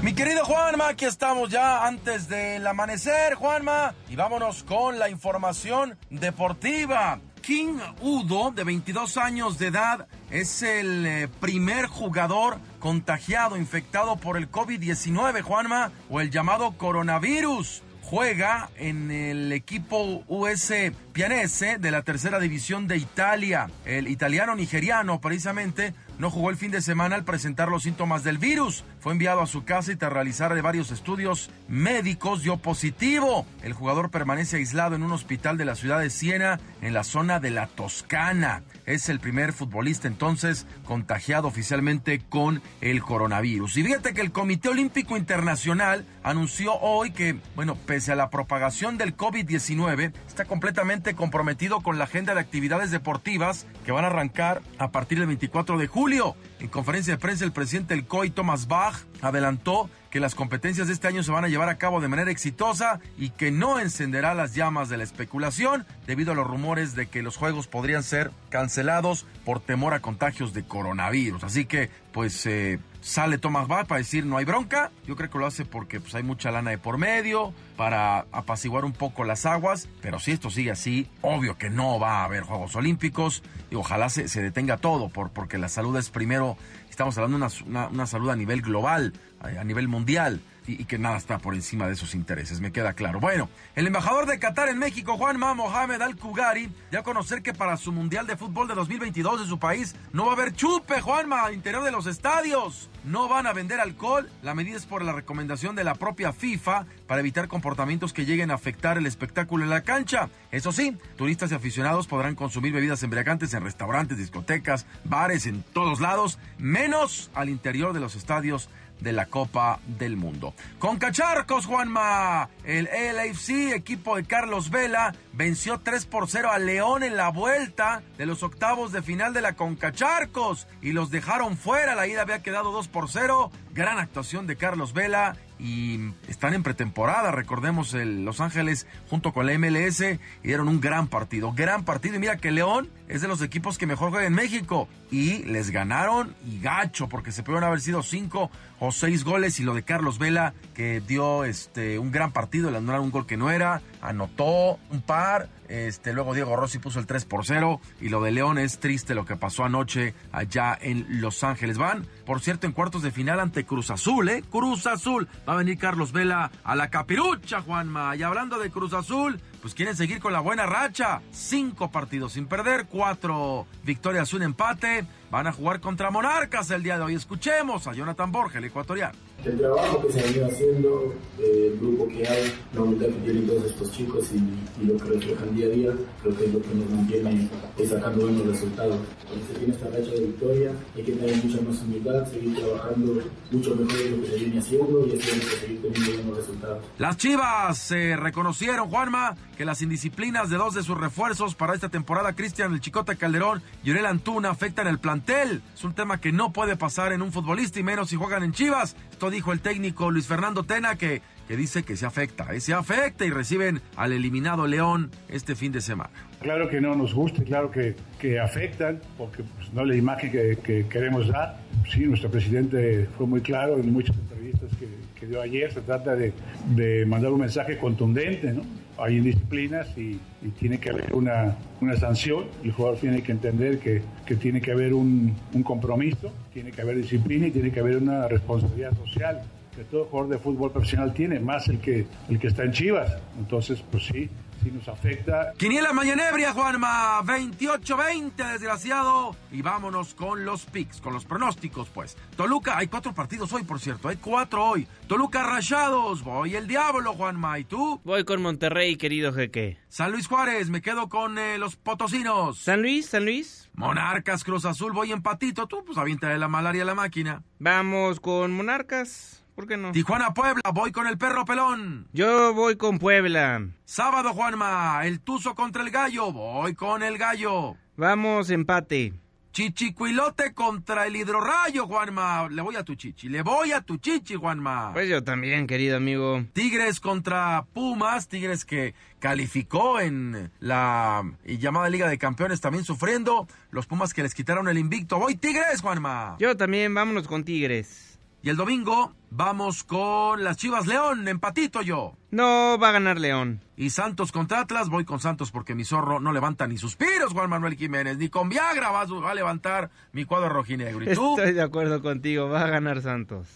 Mi querido Juanma, aquí estamos ya antes del amanecer, Juanma, y vámonos con la información deportiva. King Udo, de 22 años de edad, es el eh, primer jugador contagiado, infectado por el COVID-19, Juanma, o el llamado coronavirus juega en el equipo US Pianese de la tercera división de Italia. El italiano nigeriano, precisamente, no jugó el fin de semana al presentar los síntomas del virus. Fue enviado a su casa y tras realizar varios estudios médicos dio positivo. El jugador permanece aislado en un hospital de la ciudad de Siena, en la zona de la Toscana. Es el primer futbolista entonces contagiado oficialmente con el coronavirus. Y fíjate que el Comité Olímpico Internacional anunció hoy que, bueno, pese a la propagación del COVID-19, está completamente comprometido con la agenda de actividades deportivas que van a arrancar a partir del 24 de julio en conferencia de prensa, el presidente del COI, Thomas Bach, adelantó que las competencias de este año se van a llevar a cabo de manera exitosa y que no encenderá las llamas de la especulación debido a los rumores de que los juegos podrían ser cancelados por temor a contagios de coronavirus. Así que, pues, eh, sale Thomas Bach para decir no hay bronca. Yo creo que lo hace porque pues, hay mucha lana de por medio, para apaciguar un poco las aguas. Pero si esto sigue así, obvio que no va a haber Juegos Olímpicos y ojalá se, se detenga todo, por, porque la salud es primero, estamos hablando de una, una, salud a nivel global, a nivel mundial y, que nada está por encima de esos intereses, me queda claro. Bueno, el embajador de Qatar en México, Juanma Mohamed Al-Kugari, ya a conocer que para su Mundial de Fútbol de 2022 de su país no va a haber chupe, Juanma, al interior de los estadios. No van a vender alcohol. La medida es por la recomendación de la propia FIFA para evitar comportamientos que lleguen a afectar el espectáculo en la cancha. Eso sí, turistas y aficionados podrán consumir bebidas embriagantes en restaurantes, discotecas, bares, en todos lados, menos al interior de los estadios de la Copa del Mundo. Con Cacharcos, Juanma, el LFC, equipo de Carlos Vela, venció 3 por 0 a León en la vuelta de los octavos de final de la Concacharcos y los dejaron fuera. La ida había quedado 2 por 0. Gran actuación de Carlos Vela y están en pretemporada. Recordemos el Los Ángeles junto con la MLS y un gran partido, gran partido. Y mira que León es de los equipos que mejor juega en México y les ganaron y gacho porque se pudieron haber sido cinco o seis goles y lo de Carlos Vela que dio este un gran partido, le anularon un gol que no era, anotó un par Este, luego Diego Rossi puso el 3 por 0. Y lo de León es triste lo que pasó anoche allá en Los Ángeles. Van, por cierto, en cuartos de final ante Cruz Azul, ¿eh? Cruz Azul. Va a venir Carlos Vela a la capirucha, Juanma. Y hablando de Cruz Azul, pues quieren seguir con la buena racha. Cinco partidos sin perder, cuatro victorias, un empate. Van a jugar contra Monarcas el día de hoy. Escuchemos a Jonathan Borges, el ecuatoriano el trabajo que se ha venido haciendo, eh, el grupo que hay, la voluntad que tienen todos estos chicos y, lo que reflejan día a día, creo que es lo que nos mantiene sacando buenos resultados. Cuando se tiene esta racha de victoria, hay que tener mucha más humildad, seguir trabajando mucho mejor de lo que se viene haciendo y así vamos a seguir teniendo buenos resultados. Las Chivas se reconocieron, Juanma, que las indisciplinas de dos de sus refuerzos para esta temporada, Cristian El Chicote Calderón y Uriel Antuna, afectan el plantel. Es un tema que no puede pasar en un futbolista y menos si juegan en Chivas dijo el técnico Luis Fernando Tena que, que dice que se afecta, eh, se afecta y reciben al eliminado León este fin de semana. Claro que no nos gusta, claro que, que afectan, porque pues, no la imagen que, queremos dar. Sí, nuestro presidente fue muy claro en muchas entrevistas que, que dio ayer. Se trata de, de, mandar un mensaje contundente, ¿no? Hay indisciplinas y, y tiene que haber una, una, sanción. El jugador tiene que entender que, que tiene que haber un, un compromiso, tiene que haber disciplina y tiene que haber una responsabilidad social que todo jugador de fútbol profesional tiene, más el que, el que está en Chivas. Entonces, pues sí, nos afecta. Quiniela Mañanebria, Juanma, 28-20, desgraciado. Y vámonos con los picks, con los pronósticos, pues. Toluca, hay cuatro partidos hoy, por cierto, hay cuatro hoy. Toluca Rayados, voy el Diablo, Juanma, ¿y tú? Voy con Monterrey, querido jeque. San Luis Juárez, me quedo con eh, los potosinos. San Luis, San Luis. Monarcas, Cruz Azul, voy empatito. Tú, pues avienta de la malaria a la máquina. Vamos con Monarcas. ¿Por qué no? Tijuana, Puebla, voy con el perro pelón. Yo voy con Puebla. Sábado, Juanma, el Tuzo contra el Gallo, voy con el Gallo. Vamos, empate. Chichicuilote contra el hidrorrayo, Juanma. Le voy a tu chichi, le voy a tu chichi, Juanma. Pues yo también, querido amigo. Tigres contra Pumas, Tigres que calificó en la llamada Liga de Campeones también sufriendo. Los Pumas que les quitaron el invicto. Voy Tigres, Juanma. Yo también, vámonos con Tigres. Y el domingo vamos con las Chivas León, empatito yo. No, va a ganar León. Y Santos contra Atlas, voy con Santos porque mi zorro no levanta ni suspiros, Juan Manuel Jiménez, ni con Viagra va, a levantar mi cuadro rojinegro. ¿Y tú? Estoy de acuerdo contigo, va a ganar Santos.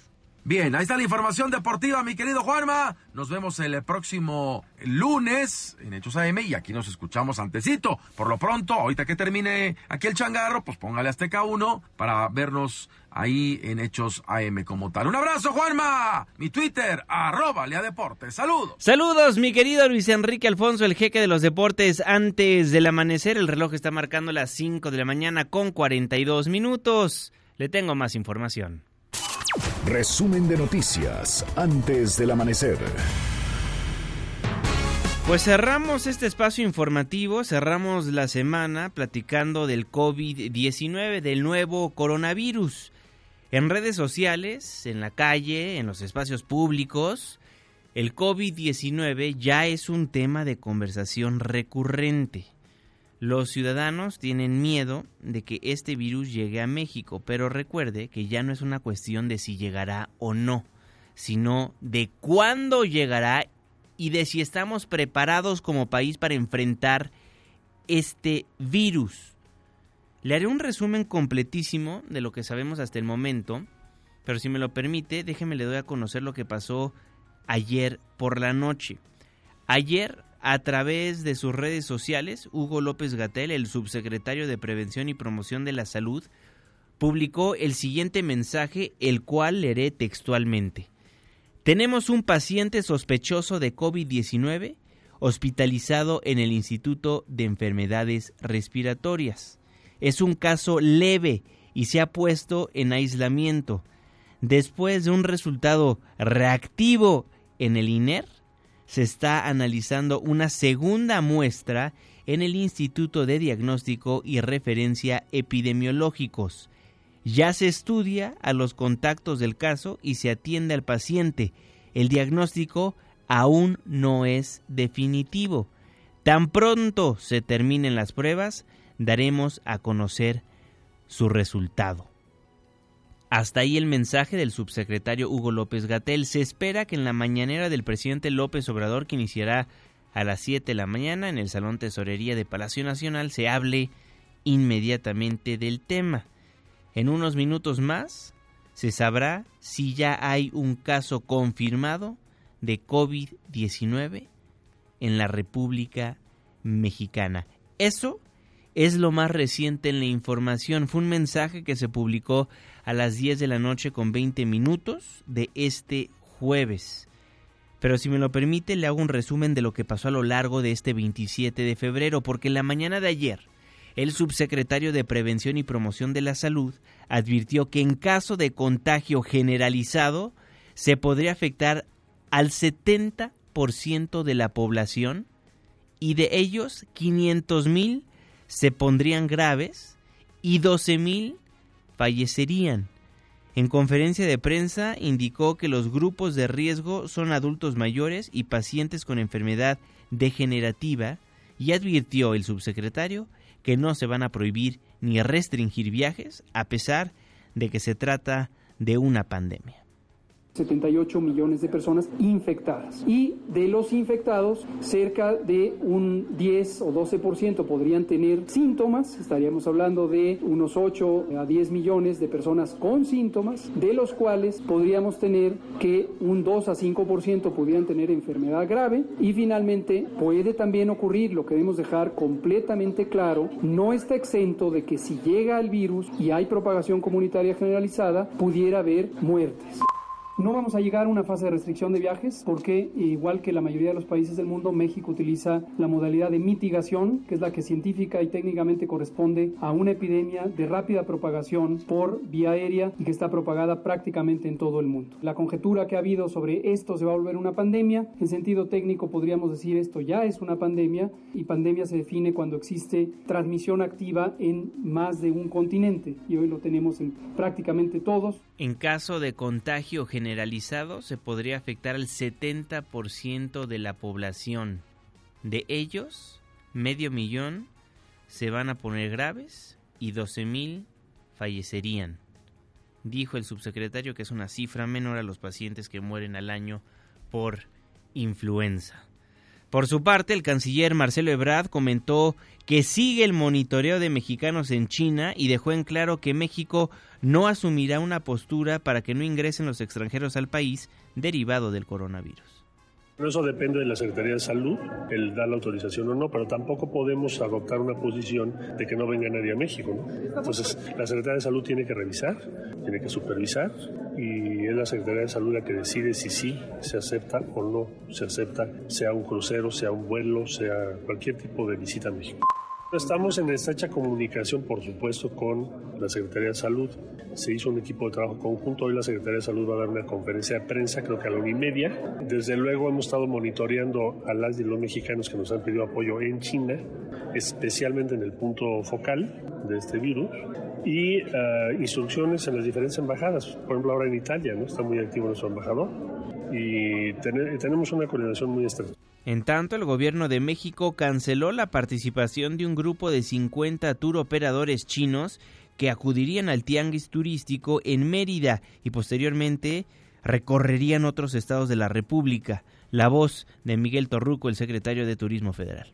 Bien, ahí está la información deportiva, mi querido Juanma. Nos vemos el próximo lunes en Hechos AM y aquí nos escuchamos antecito. Por lo pronto, ahorita que termine aquí el changarro, pues póngale Azteca 1 para vernos ahí en Hechos AM como tal. Un abrazo, Juanma. Mi Twitter, arroba Lea Deportes. Saludos. Saludos, mi querido Luis Enrique Alfonso, el jeque de los deportes. Antes del amanecer, el reloj está marcando las 5 de la mañana con 42 minutos. Le tengo más información. Resumen de noticias antes del amanecer. Pues cerramos este espacio informativo, cerramos la semana platicando del COVID-19, del nuevo coronavirus. En redes sociales, en la calle, en los espacios públicos, el COVID-19 ya es un tema de conversación recurrente. Los ciudadanos tienen miedo de que este virus llegue a México, pero recuerde que ya no es una cuestión de si llegará o no, sino de cuándo llegará y de si estamos preparados como país para enfrentar este virus. Le haré un resumen completísimo de lo que sabemos hasta el momento, pero si me lo permite, déjeme le doy a conocer lo que pasó ayer por la noche. Ayer a través de sus redes sociales, Hugo López Gatel, el subsecretario de Prevención y Promoción de la Salud, publicó el siguiente mensaje, el cual leeré textualmente. Tenemos un paciente sospechoso de COVID-19 hospitalizado en el Instituto de Enfermedades Respiratorias. Es un caso leve y se ha puesto en aislamiento. Después de un resultado reactivo en el INER, se está analizando una segunda muestra en el Instituto de Diagnóstico y Referencia Epidemiológicos. Ya se estudia a los contactos del caso y se atiende al paciente. El diagnóstico aún no es definitivo. Tan pronto se terminen las pruebas, daremos a conocer su resultado. Hasta ahí el mensaje del subsecretario Hugo López Gatel. Se espera que en la mañanera del presidente López Obrador, que iniciará a las 7 de la mañana en el Salón Tesorería de Palacio Nacional se hable inmediatamente del tema. En unos minutos más se sabrá si ya hay un caso confirmado de COVID-19 en la República Mexicana. Eso es lo más reciente en la información. Fue un mensaje que se publicó a las 10 de la noche con 20 minutos de este jueves. Pero si me lo permite, le hago un resumen de lo que pasó a lo largo de este 27 de febrero, porque la mañana de ayer, el subsecretario de Prevención y Promoción de la Salud advirtió que en caso de contagio generalizado se podría afectar al 70% de la población y de ellos 500 mil se pondrían graves y 12 mil fallecerían. En conferencia de prensa indicó que los grupos de riesgo son adultos mayores y pacientes con enfermedad degenerativa y advirtió el subsecretario que no se van a prohibir ni restringir viajes a pesar de que se trata de una pandemia. 78 millones de personas infectadas. Y de los infectados, cerca de un 10 o 12% podrían tener síntomas. Estaríamos hablando de unos 8 a 10 millones de personas con síntomas, de los cuales podríamos tener que un 2 a 5% podrían tener enfermedad grave. Y finalmente, puede también ocurrir, lo queremos dejar completamente claro, no está exento de que si llega el virus y hay propagación comunitaria generalizada, pudiera haber muertes. No vamos a llegar a una fase de restricción de viajes porque, igual que la mayoría de los países del mundo, México utiliza la modalidad de mitigación, que es la que científica y técnicamente corresponde a una epidemia de rápida propagación por vía aérea y que está propagada prácticamente en todo el mundo. La conjetura que ha habido sobre esto se va a volver una pandemia, en sentido técnico podríamos decir esto ya es una pandemia y pandemia se define cuando existe transmisión activa en más de un continente y hoy lo tenemos en prácticamente todos. En caso de contagio general, generalizado se podría afectar al 70% de la población. De ellos, medio millón se van a poner graves y 12.000 fallecerían. Dijo el subsecretario que es una cifra menor a los pacientes que mueren al año por influenza. Por su parte, el canciller Marcelo Ebrard comentó que sigue el monitoreo de mexicanos en China y dejó en claro que México no asumirá una postura para que no ingresen los extranjeros al país derivado del coronavirus. Eso depende de la Secretaría de Salud, el dar la autorización o no, pero tampoco podemos adoptar una posición de que no venga nadie a México. Entonces, la Secretaría de Salud tiene que revisar, tiene que supervisar y es la Secretaría de Salud la que decide si sí se acepta o no se acepta, sea un crucero, sea un vuelo, sea cualquier tipo de visita a México. Estamos en estrecha comunicación, por supuesto, con la Secretaría de Salud. Se hizo un equipo de trabajo conjunto. Hoy la Secretaría de Salud va a dar una conferencia de prensa, creo que a la una y media. Desde luego hemos estado monitoreando a las y los mexicanos que nos han pedido apoyo en China, especialmente en el punto focal de este virus y uh, instrucciones en las diferentes embajadas. Por ejemplo, ahora en Italia, ¿no? Está muy activo nuestro embajador y ten tenemos una coordinación muy estrecha. En tanto, el gobierno de México canceló la participación de un grupo de 50 tour operadores chinos que acudirían al tianguis turístico en Mérida y posteriormente recorrerían otros estados de la República. La voz de Miguel Torruco, el secretario de Turismo Federal.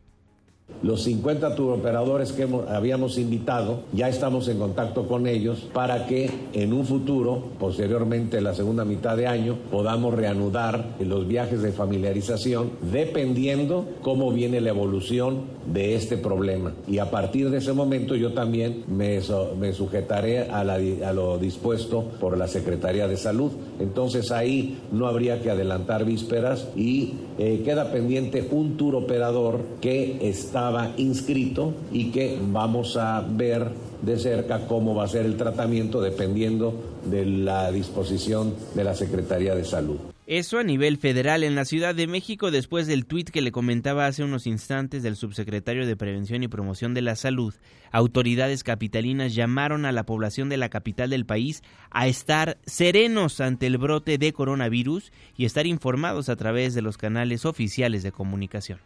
Los 50 turoperadores que habíamos invitado, ya estamos en contacto con ellos para que en un futuro, posteriormente en la segunda mitad de año, podamos reanudar los viajes de familiarización dependiendo cómo viene la evolución de este problema. Y a partir de ese momento yo también me, me sujetaré a, a lo dispuesto por la Secretaría de Salud. Entonces ahí no habría que adelantar vísperas y eh, queda pendiente un tour operador que estaba inscrito y que vamos a ver de cerca cómo va a ser el tratamiento dependiendo de la disposición de la Secretaría de Salud. Eso a nivel federal. En la Ciudad de México, después del tuit que le comentaba hace unos instantes del subsecretario de Prevención y Promoción de la Salud, autoridades capitalinas llamaron a la población de la capital del país a estar serenos ante el brote de coronavirus y estar informados a través de los canales oficiales de comunicación.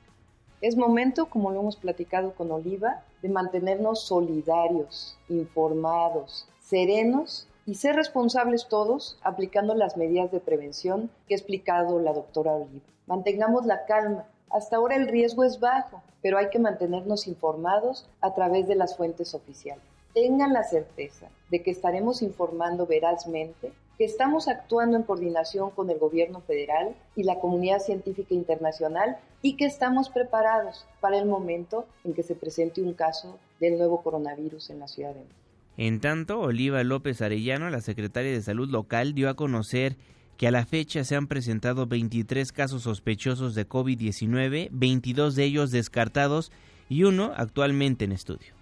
Es momento, como lo hemos platicado con Oliva, de mantenernos solidarios, informados, serenos y ser responsables todos aplicando las medidas de prevención que ha explicado la doctora Oliva. Mantengamos la calma, Hasta ahora el riesgo es bajo, pero hay que mantenernos informados a través de las fuentes oficiales. Tengan la certeza de que estaremos informando verazmente, que estamos actuando en coordinación con el gobierno federal y la comunidad científica internacional y que estamos preparados para el momento en que se presente un caso del nuevo coronavirus en la Ciudad de México. En tanto, Oliva López Arellano, la secretaria de Salud local, dio a conocer que a la fecha se han presentado 23 casos sospechosos de COVID-19, 22 de ellos descartados y uno actualmente en estudio.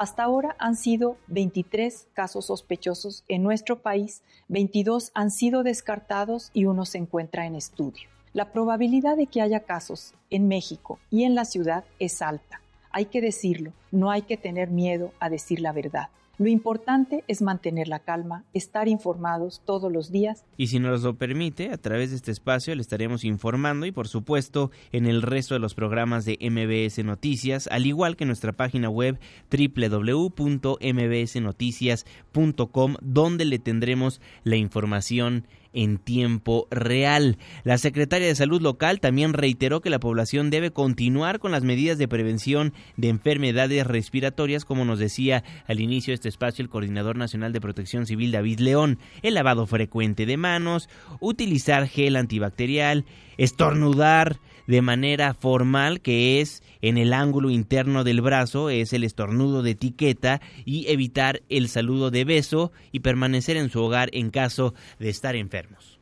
Hasta ahora han sido 23 casos sospechosos en nuestro país, 22 han sido descartados y uno se encuentra en estudio. La probabilidad de que haya casos en México y en la ciudad es alta. Hay que decirlo, no hay que tener miedo a decir la verdad. Lo importante es mantener la calma, estar informados todos los días. Y si nos lo permite, a través de este espacio le estaremos informando y por supuesto en el resto de los programas de MBS Noticias, al igual que nuestra página web www.mbsnoticias.com, donde le tendremos la información en tiempo real. La secretaria de Salud local también reiteró que la población debe continuar con las medidas de prevención de enfermedades respiratorias, como nos decía al inicio de este espacio el Coordinador Nacional de Protección Civil David León, el lavado frecuente de manos, utilizar gel antibacterial, estornudar de manera formal, que es en el ángulo interno del brazo, es el estornudo de etiqueta, y evitar el saludo de beso y permanecer en su hogar en caso de estar enfermos.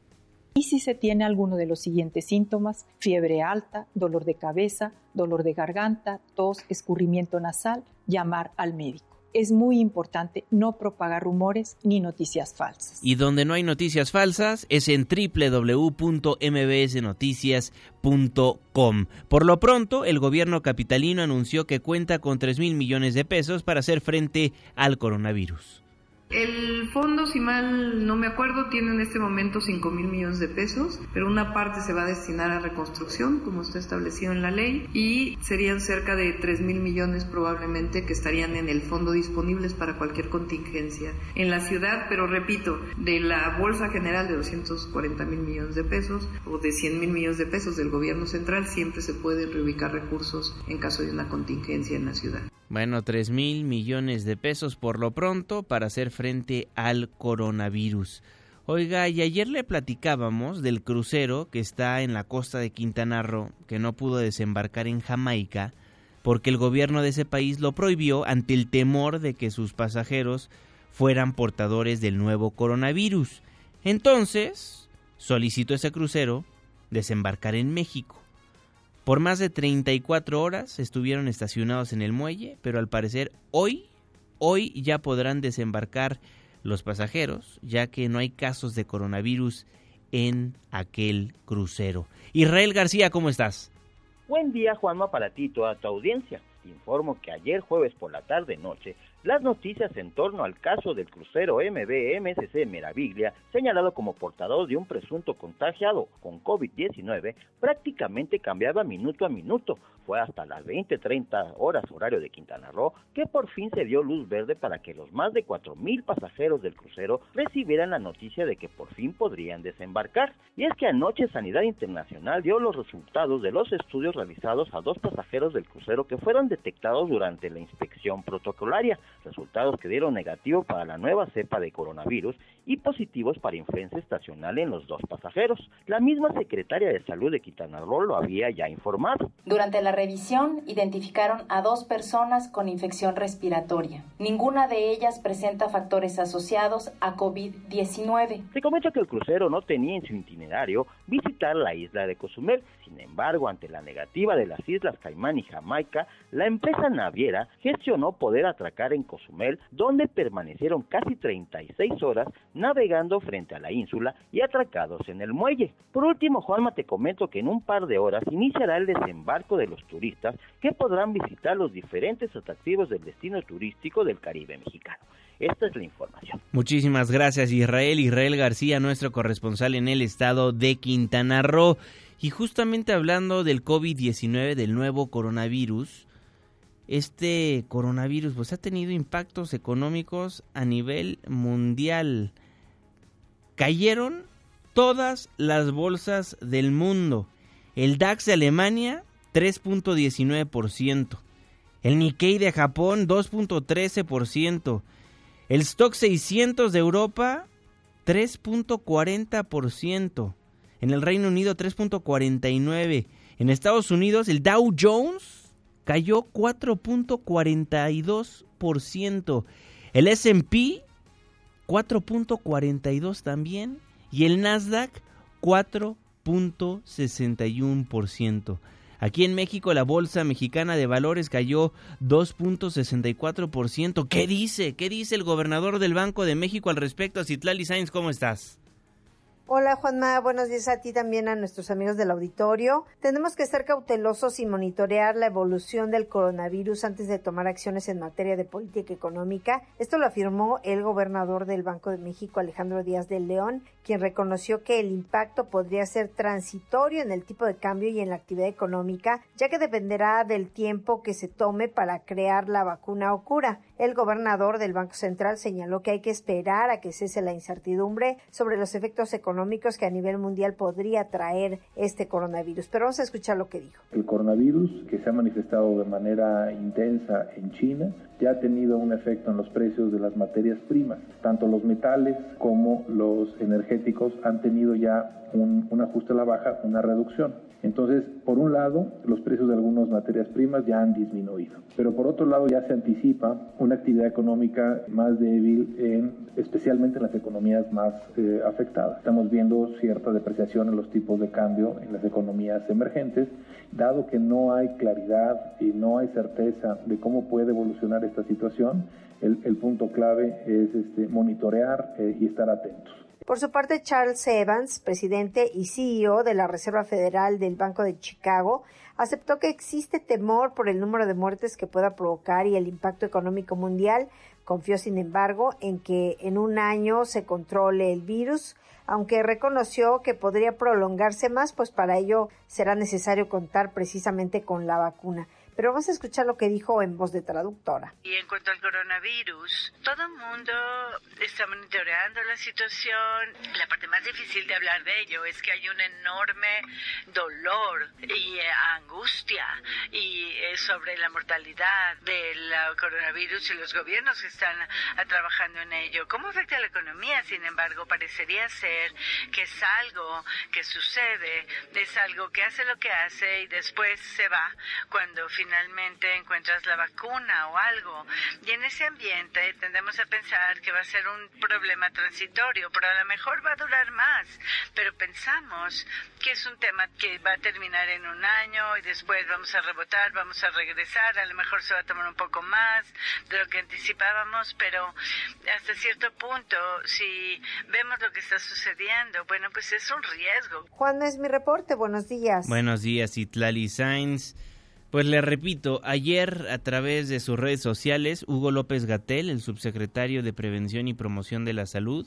Y si se tiene alguno de los siguientes síntomas, fiebre alta, dolor de cabeza, dolor de garganta, tos, escurrimiento nasal, llamar al médico es muy importante no propagar rumores ni noticias falsas. Y donde no hay noticias falsas es en www.mbsnoticias.com. Por lo pronto, el gobierno capitalino anunció que cuenta con 3 mil millones de pesos para hacer frente al coronavirus. El fondo, si mal no me acuerdo, tiene en este momento 5 mil millones de pesos, pero una parte se va a destinar a reconstrucción, como está establecido en la ley, y serían cerca de 3 mil millones probablemente que estarían en el fondo disponibles para cualquier contingencia en la ciudad, pero repito, de la bolsa general de 240 mil millones de pesos o de 100 mil millones de pesos del gobierno central, siempre se pueden reubicar recursos en caso de una contingencia en la ciudad. Bueno, 3 mil millones de pesos por lo pronto para hacer frente al coronavirus. Oiga, y ayer le platicábamos del crucero que está en la costa de Quintana Roo, que no pudo desembarcar en Jamaica, porque el gobierno de ese país lo prohibió ante el temor de que sus pasajeros fueran portadores del nuevo coronavirus. Entonces, solicitó ese crucero desembarcar en México. Por más de 34 horas estuvieron estacionados en el muelle, pero al parecer hoy, hoy ya podrán desembarcar los pasajeros, ya que no hay casos de coronavirus en aquel crucero. Israel García, ¿cómo estás? Buen día, Juanma, para ti y toda tu audiencia. Te informo que ayer jueves por la tarde-noche las noticias en torno al caso del crucero MB MSC Meraviglia, señalado como portador de un presunto contagiado con COVID-19, prácticamente cambiaba minuto a minuto. Fue hasta las 20:30 horas horario de Quintana Roo que por fin se dio luz verde para que los más de 4.000 pasajeros del crucero recibieran la noticia de que por fin podrían desembarcar. Y es que anoche Sanidad Internacional dio los resultados de los estudios realizados a dos pasajeros del crucero que fueron detectados durante la inspección protocolaria resultados que dieron negativo para la nueva cepa de coronavirus y positivos para influenza estacional en los dos pasajeros. La misma secretaria de Salud de Quintana Roo lo había ya informado. Durante la revisión identificaron a dos personas con infección respiratoria. Ninguna de ellas presenta factores asociados a COVID-19. Se comenta que el crucero no tenía en su itinerario visitar la isla de Cozumel. Sin embargo, ante la negativa de las islas Caimán y Jamaica, la empresa naviera gestionó poder atracar en Cozumel, donde permanecieron casi 36 horas navegando frente a la ínsula y atracados en el muelle. Por último, Juanma, te comento que en un par de horas iniciará el desembarco de los turistas que podrán visitar los diferentes atractivos del destino turístico del Caribe mexicano. Esta es la información. Muchísimas gracias Israel. Israel García, nuestro corresponsal en el estado de Quintana Roo. Y justamente hablando del COVID-19, del nuevo coronavirus, este coronavirus pues ha tenido impactos económicos a nivel mundial. Cayeron todas las bolsas del mundo. El DAX de Alemania, 3.19%. El Nikkei de Japón, 2.13%. El Stock 600 de Europa, 3.40%. En el Reino Unido, 3.49%. En Estados Unidos, el Dow Jones cayó 4.42%. El SP, 4.42 también. Y el Nasdaq, 4.61%. Aquí en México la Bolsa Mexicana de Valores cayó 2.64%. ¿Qué dice? ¿Qué dice el gobernador del Banco de México al respecto? Citlali Sainz, ¿cómo estás? Hola Juanma, buenos días a ti también a nuestros amigos del auditorio. Tenemos que ser cautelosos y monitorear la evolución del coronavirus antes de tomar acciones en materia de política económica. Esto lo afirmó el gobernador del Banco de México, Alejandro Díaz del León, quien reconoció que el impacto podría ser transitorio en el tipo de cambio y en la actividad económica, ya que dependerá del tiempo que se tome para crear la vacuna o cura. El gobernador del Banco Central señaló que hay que esperar a que cese la incertidumbre sobre los efectos económicos que a nivel mundial podría traer este coronavirus. Pero vamos a escuchar lo que dijo. El coronavirus, que se ha manifestado de manera intensa en China, ya ha tenido un efecto en los precios de las materias primas. Tanto los metales como los energéticos han tenido ya un, un ajuste a la baja, una reducción. Entonces, por un lado, los precios de algunas materias primas ya han disminuido, pero por otro lado ya se anticipa una actividad económica más débil, en, especialmente en las economías más eh, afectadas. Estamos viendo cierta depreciación en los tipos de cambio en las economías emergentes, dado que no hay claridad y no hay certeza de cómo puede evolucionar esta situación. El, punto clave es este, monitorear eh, y estar atentos. Por su parte, Charles Evans, presidente y CEO de la Reserva Federal del Banco de Chicago, aceptó que existe temor por el número de muertes que pueda provocar y el impacto económico mundial. Confió, sin embargo, en que en un año se controle el virus, aunque reconoció que podría prolongarse más, pues para ello será necesario contar precisamente con la vacuna. Pero vamos a escuchar lo que dijo en voz de traductora. Y en cuanto al coronavirus, todo el mundo está monitoreando la situación. La parte más difícil de hablar de ello es que hay un enorme dolor y eh, angustia y eh, sobre la mortalidad del coronavirus y los gobiernos que están ah, trabajando en ello. ¿Cómo afecta a la economía? Sin embargo, parecería ser que es algo que sucede, es algo que hace lo que hace y después se va cuando finalmente finalmente encuentras la vacuna o algo. Y en ese ambiente tendemos a pensar que va a ser un problema transitorio, pero a lo mejor va a durar más. Pero pensamos que es un tema que va a terminar en un año y después vamos a rebotar, vamos a regresar, a lo mejor se va a tomar un poco más de lo que anticipábamos, pero hasta cierto punto, si vemos lo que está sucediendo, bueno, pues es un riesgo. Juan, es mi reporte, buenos días. Buenos días, Itlali Sainz. Pues le repito, ayer a través de sus redes sociales, Hugo López Gatel, el subsecretario de Prevención y Promoción de la Salud,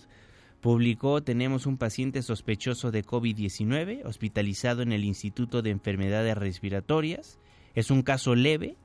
publicó tenemos un paciente sospechoso de COVID-19 hospitalizado en el Instituto de Enfermedades Respiratorias. Es un caso leve,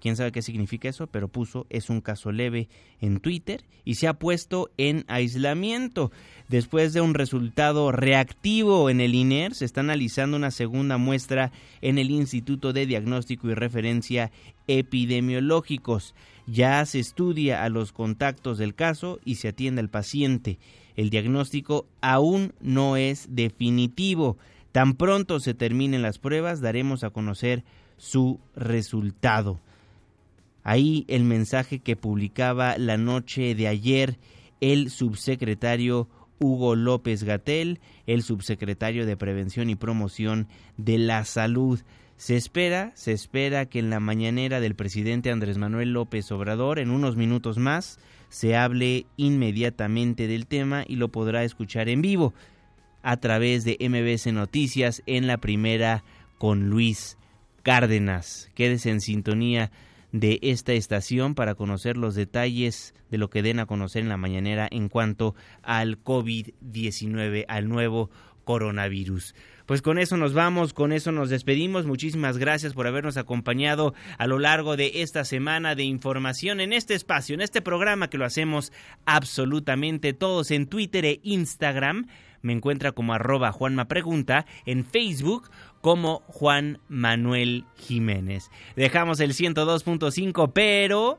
quién sabe qué significa eso, pero puso es un caso leve en Twitter y se ha puesto en aislamiento. Después de un resultado reactivo en el INER, se está analizando una segunda muestra en el Instituto de Diagnóstico y Referencia Epidemiológicos. Ya se estudia a los contactos del caso y se atiende al paciente. El diagnóstico aún no es definitivo. Tan pronto se terminen las pruebas, daremos a conocer su resultado. Ahí el mensaje que publicaba la noche de ayer el subsecretario Hugo López Gatel, el subsecretario de Prevención y Promoción de la Salud. Se espera, se espera que en la mañanera del presidente Andrés Manuel López Obrador, en unos minutos más, se hable inmediatamente del tema y lo podrá escuchar en vivo a través de MBC Noticias en la primera con Luis Cárdenas. Quédese en sintonía de esta estación para conocer los detalles de lo que den a conocer en la mañanera en cuanto al COVID-19, al nuevo coronavirus. Pues con eso nos vamos, con eso nos despedimos. Muchísimas gracias por habernos acompañado a lo largo de esta semana de información en este espacio, en este programa que lo hacemos absolutamente todos en Twitter e Instagram me encuentra como arroba Juanma Pregunta, en Facebook como Juan Manuel Jiménez. Dejamos el 102.5, pero